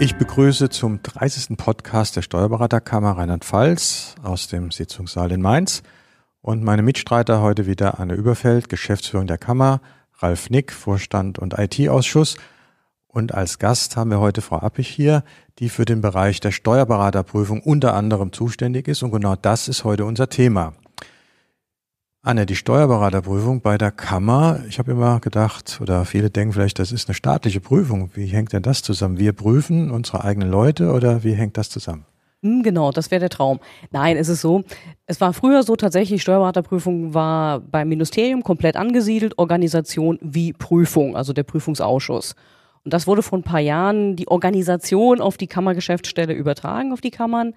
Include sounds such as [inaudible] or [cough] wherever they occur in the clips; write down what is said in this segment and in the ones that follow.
Ich begrüße zum 30. Podcast der Steuerberaterkammer Rheinland-Pfalz aus dem Sitzungssaal in Mainz und meine Mitstreiter heute wieder Anne Überfeld, Geschäftsführung der Kammer, Ralf Nick, Vorstand und IT-Ausschuss und als Gast haben wir heute Frau Appich hier, die für den Bereich der Steuerberaterprüfung unter anderem zuständig ist und genau das ist heute unser Thema. Anne, die Steuerberaterprüfung bei der Kammer, ich habe immer gedacht, oder viele denken vielleicht, das ist eine staatliche Prüfung. Wie hängt denn das zusammen? Wir prüfen unsere eigenen Leute oder wie hängt das zusammen? Hm, genau, das wäre der Traum. Nein, es ist so. Es war früher so tatsächlich, Steuerberaterprüfung war beim Ministerium komplett angesiedelt, Organisation wie Prüfung, also der Prüfungsausschuss. Und das wurde vor ein paar Jahren die Organisation auf die Kammergeschäftsstelle übertragen, auf die Kammern.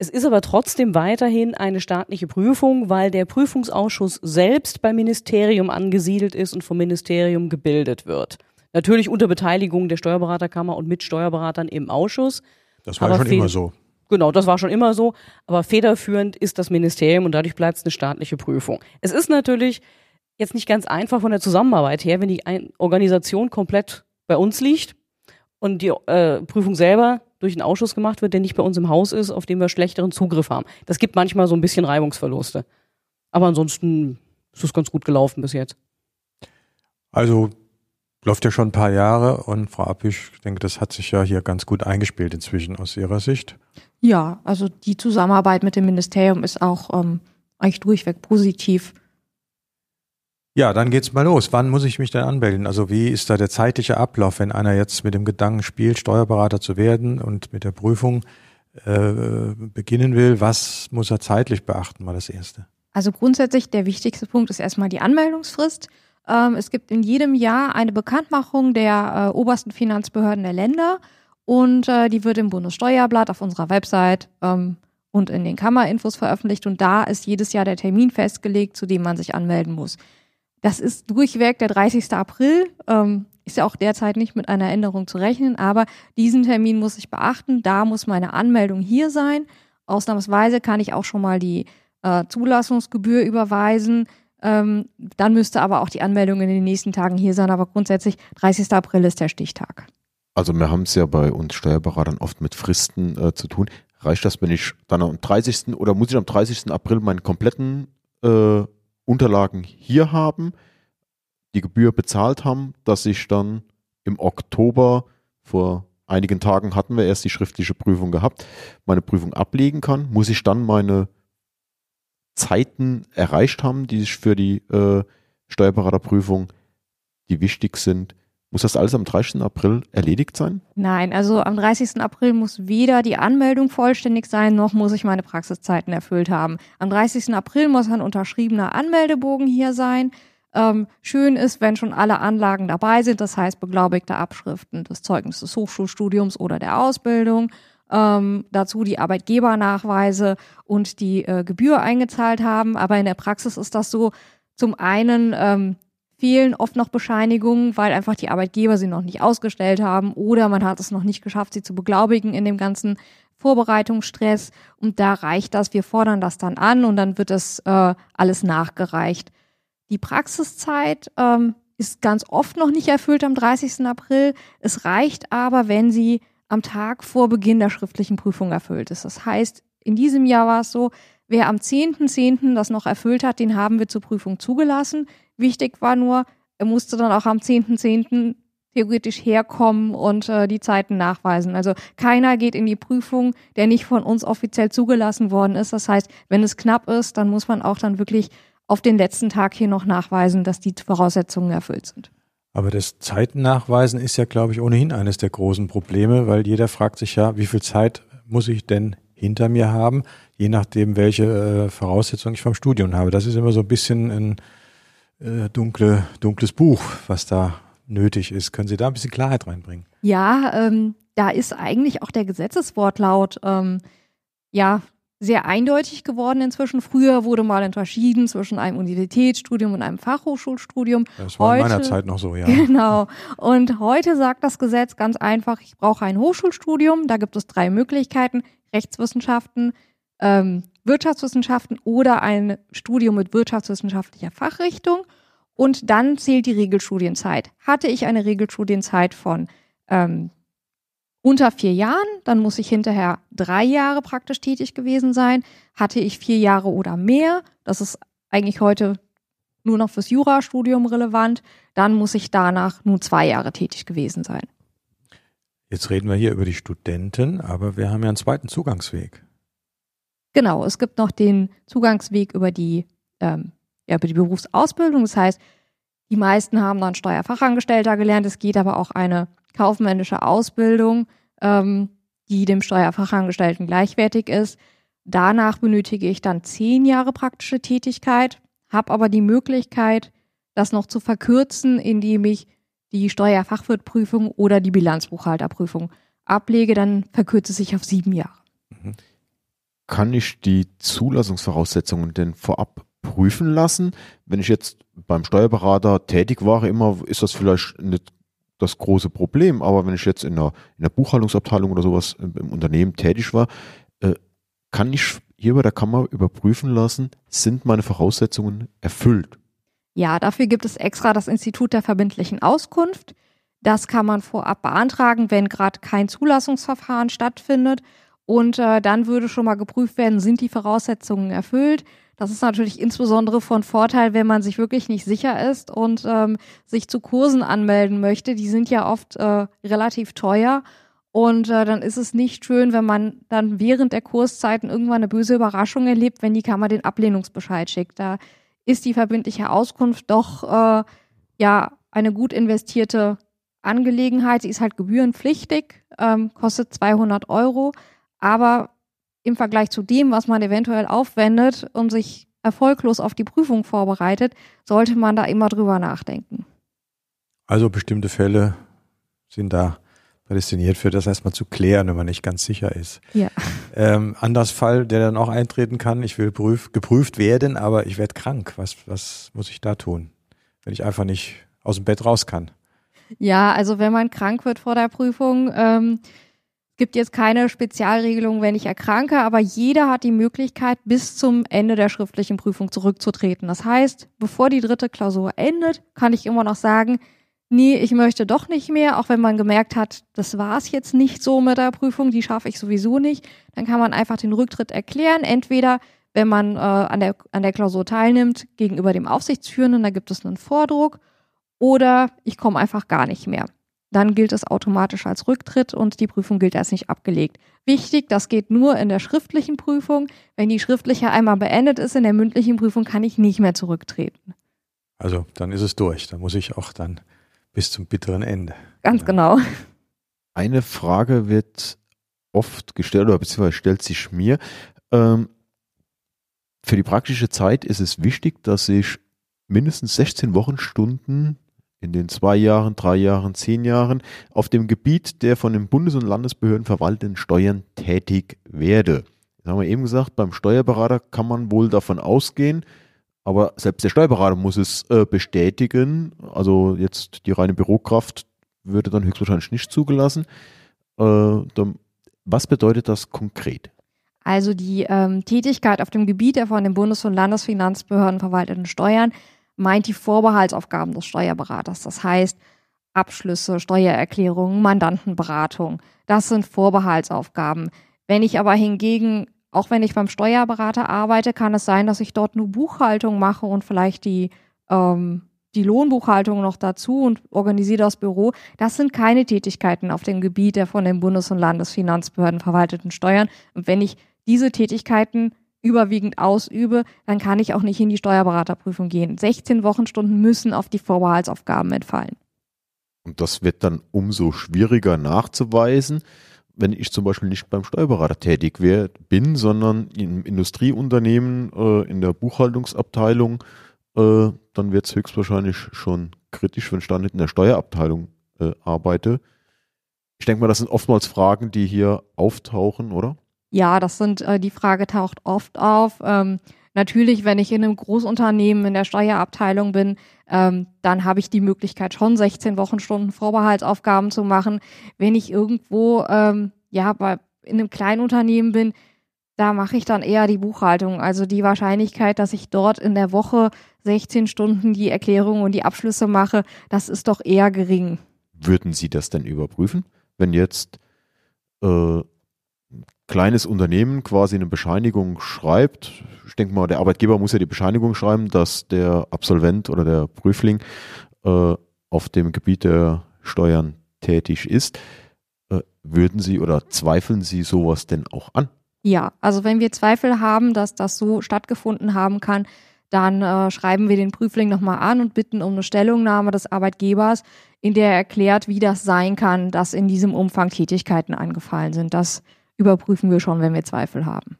Es ist aber trotzdem weiterhin eine staatliche Prüfung, weil der Prüfungsausschuss selbst beim Ministerium angesiedelt ist und vom Ministerium gebildet wird. Natürlich unter Beteiligung der Steuerberaterkammer und mit Steuerberatern im Ausschuss. Das war ja schon immer so. Genau, das war schon immer so. Aber federführend ist das Ministerium und dadurch bleibt es eine staatliche Prüfung. Es ist natürlich jetzt nicht ganz einfach von der Zusammenarbeit her, wenn die Organisation komplett bei uns liegt und die äh, Prüfung selber durch einen Ausschuss gemacht wird, der nicht bei uns im Haus ist, auf dem wir schlechteren Zugriff haben. Das gibt manchmal so ein bisschen Reibungsverluste. Aber ansonsten ist es ganz gut gelaufen bis jetzt. Also läuft ja schon ein paar Jahre und Frau Appisch, ich denke, das hat sich ja hier ganz gut eingespielt inzwischen aus Ihrer Sicht. Ja, also die Zusammenarbeit mit dem Ministerium ist auch ähm, eigentlich durchweg positiv. Ja, dann geht's mal los. Wann muss ich mich denn anmelden? Also wie ist da der zeitliche Ablauf, wenn einer jetzt mit dem Gedanken spielt, Steuerberater zu werden und mit der Prüfung äh, beginnen will? Was muss er zeitlich beachten, mal das Erste? Also grundsätzlich der wichtigste Punkt ist erstmal die Anmeldungsfrist. Ähm, es gibt in jedem Jahr eine Bekanntmachung der äh, obersten Finanzbehörden der Länder und äh, die wird im Bundessteuerblatt auf unserer Website ähm, und in den Kammerinfos veröffentlicht und da ist jedes Jahr der Termin festgelegt, zu dem man sich anmelden muss. Das ist durchweg der 30. April. Ähm, ist ja auch derzeit nicht mit einer Änderung zu rechnen, aber diesen Termin muss ich beachten. Da muss meine Anmeldung hier sein. Ausnahmsweise kann ich auch schon mal die äh, Zulassungsgebühr überweisen. Ähm, dann müsste aber auch die Anmeldung in den nächsten Tagen hier sein. Aber grundsätzlich 30. April ist der Stichtag. Also wir haben es ja bei uns Steuerberatern oft mit Fristen äh, zu tun. Reicht das, wenn ich dann am 30. oder muss ich am 30. April meinen kompletten äh, Unterlagen hier haben, die Gebühr bezahlt haben, dass ich dann im Oktober vor einigen Tagen hatten wir erst die schriftliche Prüfung gehabt, meine Prüfung ablegen kann, muss ich dann meine Zeiten erreicht haben, die sich für die äh, Steuerberaterprüfung, die wichtig sind, muss das alles am 30. April erledigt sein? Nein, also am 30. April muss weder die Anmeldung vollständig sein, noch muss ich meine Praxiszeiten erfüllt haben. Am 30. April muss ein unterschriebener Anmeldebogen hier sein. Ähm, schön ist, wenn schon alle Anlagen dabei sind, das heißt beglaubigte Abschriften des Zeugnisses des Hochschulstudiums oder der Ausbildung. Ähm, dazu die Arbeitgebernachweise und die äh, Gebühr eingezahlt haben. Aber in der Praxis ist das so, zum einen ähm, fehlen oft noch Bescheinigungen, weil einfach die Arbeitgeber sie noch nicht ausgestellt haben oder man hat es noch nicht geschafft, sie zu beglaubigen in dem ganzen Vorbereitungsstress. Und da reicht das, wir fordern das dann an und dann wird es äh, alles nachgereicht. Die Praxiszeit ähm, ist ganz oft noch nicht erfüllt am 30. April. Es reicht aber, wenn sie am Tag vor Beginn der schriftlichen Prüfung erfüllt ist. Das heißt, in diesem Jahr war es so, wer am 10.10. .10. das noch erfüllt hat, den haben wir zur Prüfung zugelassen. Wichtig war nur, er musste dann auch am 10.10. .10. theoretisch herkommen und äh, die Zeiten nachweisen. Also keiner geht in die Prüfung, der nicht von uns offiziell zugelassen worden ist. Das heißt, wenn es knapp ist, dann muss man auch dann wirklich auf den letzten Tag hier noch nachweisen, dass die Voraussetzungen erfüllt sind. Aber das Zeitennachweisen ist ja, glaube ich, ohnehin eines der großen Probleme, weil jeder fragt sich ja, wie viel Zeit muss ich denn hinter mir haben, je nachdem, welche äh, Voraussetzungen ich vom Studium habe. Das ist immer so ein bisschen ein äh, dunkle, dunkles Buch, was da nötig ist. Können Sie da ein bisschen Klarheit reinbringen? Ja, ähm, da ist eigentlich auch der Gesetzeswortlaut ähm, ja sehr eindeutig geworden inzwischen. Früher wurde mal unterschieden zwischen einem Universitätsstudium und einem Fachhochschulstudium. Das war heute, in meiner Zeit noch so, ja. [laughs] Genau. Und heute sagt das Gesetz ganz einfach, ich brauche ein Hochschulstudium. Da gibt es drei Möglichkeiten. Rechtswissenschaften, ähm, Wirtschaftswissenschaften oder ein Studium mit wirtschaftswissenschaftlicher Fachrichtung. Und dann zählt die Regelstudienzeit. Hatte ich eine Regelstudienzeit von ähm, unter vier Jahren, dann muss ich hinterher drei Jahre praktisch tätig gewesen sein. Hatte ich vier Jahre oder mehr, das ist eigentlich heute nur noch fürs Jurastudium relevant, dann muss ich danach nur zwei Jahre tätig gewesen sein. Jetzt reden wir hier über die Studenten, aber wir haben ja einen zweiten Zugangsweg. Genau, es gibt noch den Zugangsweg über die, ähm, ja, über die Berufsausbildung. Das heißt, die meisten haben dann Steuerfachangestellter gelernt. Es geht aber auch eine kaufmännische Ausbildung, ähm, die dem Steuerfachangestellten gleichwertig ist. Danach benötige ich dann zehn Jahre praktische Tätigkeit, habe aber die Möglichkeit, das noch zu verkürzen, indem ich die Steuerfachwirtprüfung oder die Bilanzbuchhalterprüfung ablege, dann verkürzt es sich auf sieben Jahre. Mhm. Kann ich die Zulassungsvoraussetzungen denn vorab prüfen lassen? Wenn ich jetzt beim Steuerberater tätig war, immer ist das vielleicht nicht das große Problem, aber wenn ich jetzt in der, in der Buchhaltungsabteilung oder sowas im, im Unternehmen tätig war, äh, kann ich hier bei der Kammer überprüfen lassen, sind meine Voraussetzungen erfüllt? Ja, dafür gibt es extra das Institut der verbindlichen Auskunft. Das kann man vorab beantragen, wenn gerade kein Zulassungsverfahren stattfindet. Und äh, dann würde schon mal geprüft werden, sind die Voraussetzungen erfüllt. Das ist natürlich insbesondere von Vorteil, wenn man sich wirklich nicht sicher ist und ähm, sich zu Kursen anmelden möchte. Die sind ja oft äh, relativ teuer. Und äh, dann ist es nicht schön, wenn man dann während der Kurszeiten irgendwann eine böse Überraschung erlebt, wenn die Kammer den Ablehnungsbescheid schickt. Da ist die verbindliche Auskunft doch äh, ja eine gut investierte Angelegenheit. Sie ist halt gebührenpflichtig, ähm, kostet 200 Euro, aber im Vergleich zu dem, was man eventuell aufwendet und sich erfolglos auf die Prüfung vorbereitet, sollte man da immer drüber nachdenken. Also bestimmte Fälle sind da prädestiniert für das erstmal zu klären, wenn man nicht ganz sicher ist. Ja. Ähm, anders Fall, der dann auch eintreten kann, ich will prüf, geprüft werden, aber ich werde krank. Was, was muss ich da tun, wenn ich einfach nicht aus dem Bett raus kann? Ja, also wenn man krank wird vor der Prüfung, ähm, gibt jetzt keine Spezialregelung, wenn ich erkranke, aber jeder hat die Möglichkeit, bis zum Ende der schriftlichen Prüfung zurückzutreten. Das heißt, bevor die dritte Klausur endet, kann ich immer noch sagen, nee, ich möchte doch nicht mehr, auch wenn man gemerkt hat, das war es jetzt nicht so mit der Prüfung, die schaffe ich sowieso nicht, dann kann man einfach den Rücktritt erklären. Entweder, wenn man äh, an, der, an der Klausur teilnimmt, gegenüber dem Aufsichtsführenden, da gibt es einen Vordruck, oder ich komme einfach gar nicht mehr. Dann gilt es automatisch als Rücktritt und die Prüfung gilt als nicht abgelegt. Wichtig, das geht nur in der schriftlichen Prüfung. Wenn die schriftliche einmal beendet ist, in der mündlichen Prüfung kann ich nicht mehr zurücktreten. Also dann ist es durch. Da muss ich auch dann bis zum bitteren Ende. Ganz genau. Eine Frage wird oft gestellt oder beziehungsweise stellt sich mir. Ähm, für die praktische Zeit ist es wichtig, dass ich mindestens 16 Wochenstunden in den zwei Jahren, drei Jahren, zehn Jahren auf dem Gebiet der von den Bundes- und Landesbehörden verwalteten Steuern tätig werde. Das haben wir eben gesagt, beim Steuerberater kann man wohl davon ausgehen, aber selbst der Steuerberater muss es äh, bestätigen. Also jetzt die reine Bürokraft würde dann höchstwahrscheinlich nicht zugelassen. Äh, dann, was bedeutet das konkret? Also die ähm, Tätigkeit auf dem Gebiet der von den Bundes- und Landesfinanzbehörden verwalteten Steuern meint die Vorbehaltsaufgaben des Steuerberaters. Das heißt Abschlüsse, Steuererklärungen, Mandantenberatung. Das sind Vorbehaltsaufgaben. Wenn ich aber hingegen auch wenn ich beim Steuerberater arbeite, kann es sein, dass ich dort nur Buchhaltung mache und vielleicht die, ähm, die Lohnbuchhaltung noch dazu und organisiere das Büro. Das sind keine Tätigkeiten auf dem Gebiet der von den Bundes- und Landesfinanzbehörden verwalteten Steuern. Und wenn ich diese Tätigkeiten überwiegend ausübe, dann kann ich auch nicht in die Steuerberaterprüfung gehen. 16 Wochenstunden müssen auf die Vorbehaltsaufgaben entfallen. Und das wird dann umso schwieriger nachzuweisen, wenn ich zum Beispiel nicht beim Steuerberater tätig wär, bin, sondern im Industrieunternehmen, äh, in der Buchhaltungsabteilung, äh, dann wird es höchstwahrscheinlich schon kritisch, wenn ich da nicht in der Steuerabteilung äh, arbeite. Ich denke mal, das sind oftmals Fragen, die hier auftauchen, oder? Ja, das sind, äh, die Frage taucht oft auf. Ähm, natürlich, wenn ich in einem Großunternehmen in der Steuerabteilung bin, ähm, dann habe ich die Möglichkeit, schon 16 Wochenstunden Vorbehaltsaufgaben zu machen. Wenn ich irgendwo ähm, ja bei in einem kleinen Unternehmen bin, da mache ich dann eher die Buchhaltung. Also die Wahrscheinlichkeit, dass ich dort in der Woche 16 Stunden die Erklärung und die Abschlüsse mache, das ist doch eher gering. Würden Sie das denn überprüfen, wenn jetzt äh, kleines Unternehmen quasi eine Bescheinigung schreibt, ich denke mal, der Arbeitgeber muss ja die Bescheinigung schreiben, dass der Absolvent oder der Prüfling äh, auf dem Gebiet der Steuern tätig ist. Äh, würden Sie oder zweifeln Sie sowas denn auch an? Ja, also wenn wir Zweifel haben, dass das so stattgefunden haben kann, dann äh, schreiben wir den Prüfling nochmal an und bitten um eine Stellungnahme des Arbeitgebers, in der er erklärt, wie das sein kann, dass in diesem Umfang Tätigkeiten angefallen sind. Das überprüfen wir schon, wenn wir Zweifel haben.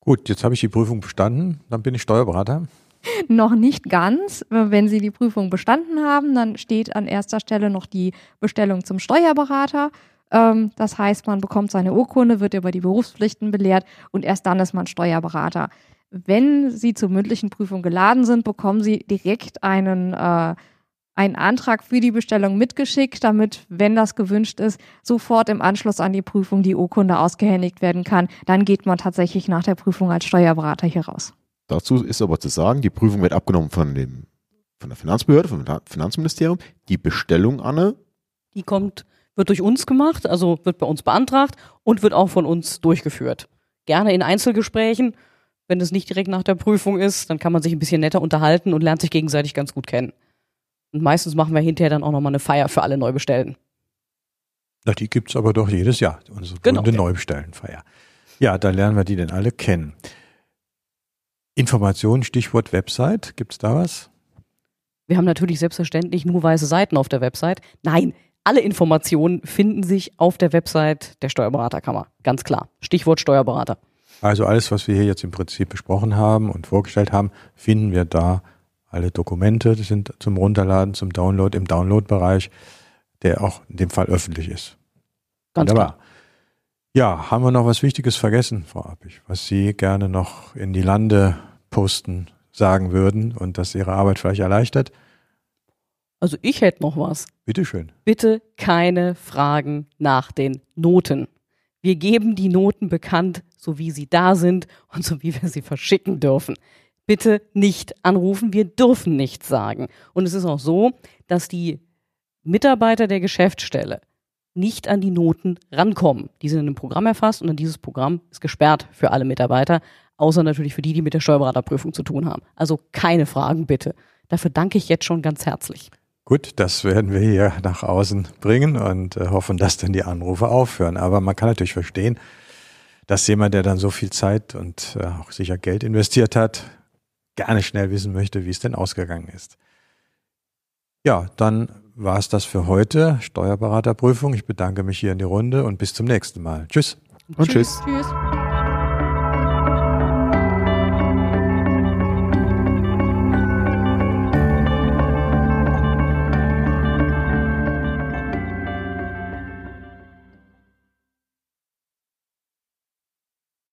Gut, jetzt habe ich die Prüfung bestanden, dann bin ich Steuerberater. [laughs] noch nicht ganz. Wenn Sie die Prüfung bestanden haben, dann steht an erster Stelle noch die Bestellung zum Steuerberater. Ähm, das heißt, man bekommt seine Urkunde, wird über die Berufspflichten belehrt und erst dann ist man Steuerberater. Wenn Sie zur mündlichen Prüfung geladen sind, bekommen Sie direkt einen äh, einen Antrag für die Bestellung mitgeschickt, damit, wenn das gewünscht ist, sofort im Anschluss an die Prüfung die Urkunde ausgehändigt werden kann. Dann geht man tatsächlich nach der Prüfung als Steuerberater hier raus. Dazu ist aber zu sagen, die Prüfung wird abgenommen von dem von der Finanzbehörde, vom Finanzministerium. Die Bestellung, Anne? Die kommt, wird durch uns gemacht, also wird bei uns beantragt und wird auch von uns durchgeführt. Gerne in Einzelgesprächen. Wenn es nicht direkt nach der Prüfung ist, dann kann man sich ein bisschen netter unterhalten und lernt sich gegenseitig ganz gut kennen. Und meistens machen wir hinterher dann auch nochmal eine Feier für alle Neubestellten. Na, die gibt's aber doch jedes Jahr, unsere Genau. genau. Neubestellenfeier. Ja, da lernen wir die denn alle kennen. Informationen, Stichwort Website, gibt's da was? Wir haben natürlich selbstverständlich nur weiße Seiten auf der Website. Nein, alle Informationen finden sich auf der Website der Steuerberaterkammer. Ganz klar. Stichwort Steuerberater. Also alles, was wir hier jetzt im Prinzip besprochen haben und vorgestellt haben, finden wir da. Alle Dokumente sind zum Runterladen, zum Download im Download-Bereich, der auch in dem Fall öffentlich ist. Ganz Wunderbar. klar. Ja, haben wir noch was Wichtiges vergessen, Frau Appich, was Sie gerne noch in die Lande posten, sagen würden und das Ihre Arbeit vielleicht erleichtert? Also ich hätte noch was. Bitteschön. Bitte keine Fragen nach den Noten. Wir geben die Noten bekannt, so wie sie da sind und so wie wir sie verschicken dürfen. Bitte nicht anrufen, wir dürfen nichts sagen. Und es ist auch so, dass die Mitarbeiter der Geschäftsstelle nicht an die Noten rankommen. Die sind in einem Programm erfasst und dann dieses Programm ist gesperrt für alle Mitarbeiter, außer natürlich für die, die mit der Steuerberaterprüfung zu tun haben. Also keine Fragen bitte. Dafür danke ich jetzt schon ganz herzlich. Gut, das werden wir hier nach außen bringen und äh, hoffen, dass dann die Anrufe aufhören. Aber man kann natürlich verstehen, dass jemand, der dann so viel Zeit und äh, auch sicher Geld investiert hat, gerne schnell wissen möchte, wie es denn ausgegangen ist. Ja, dann war es das für heute. Steuerberaterprüfung. Ich bedanke mich hier in die Runde und bis zum nächsten Mal. Tschüss. Und tschüss. Tschüss.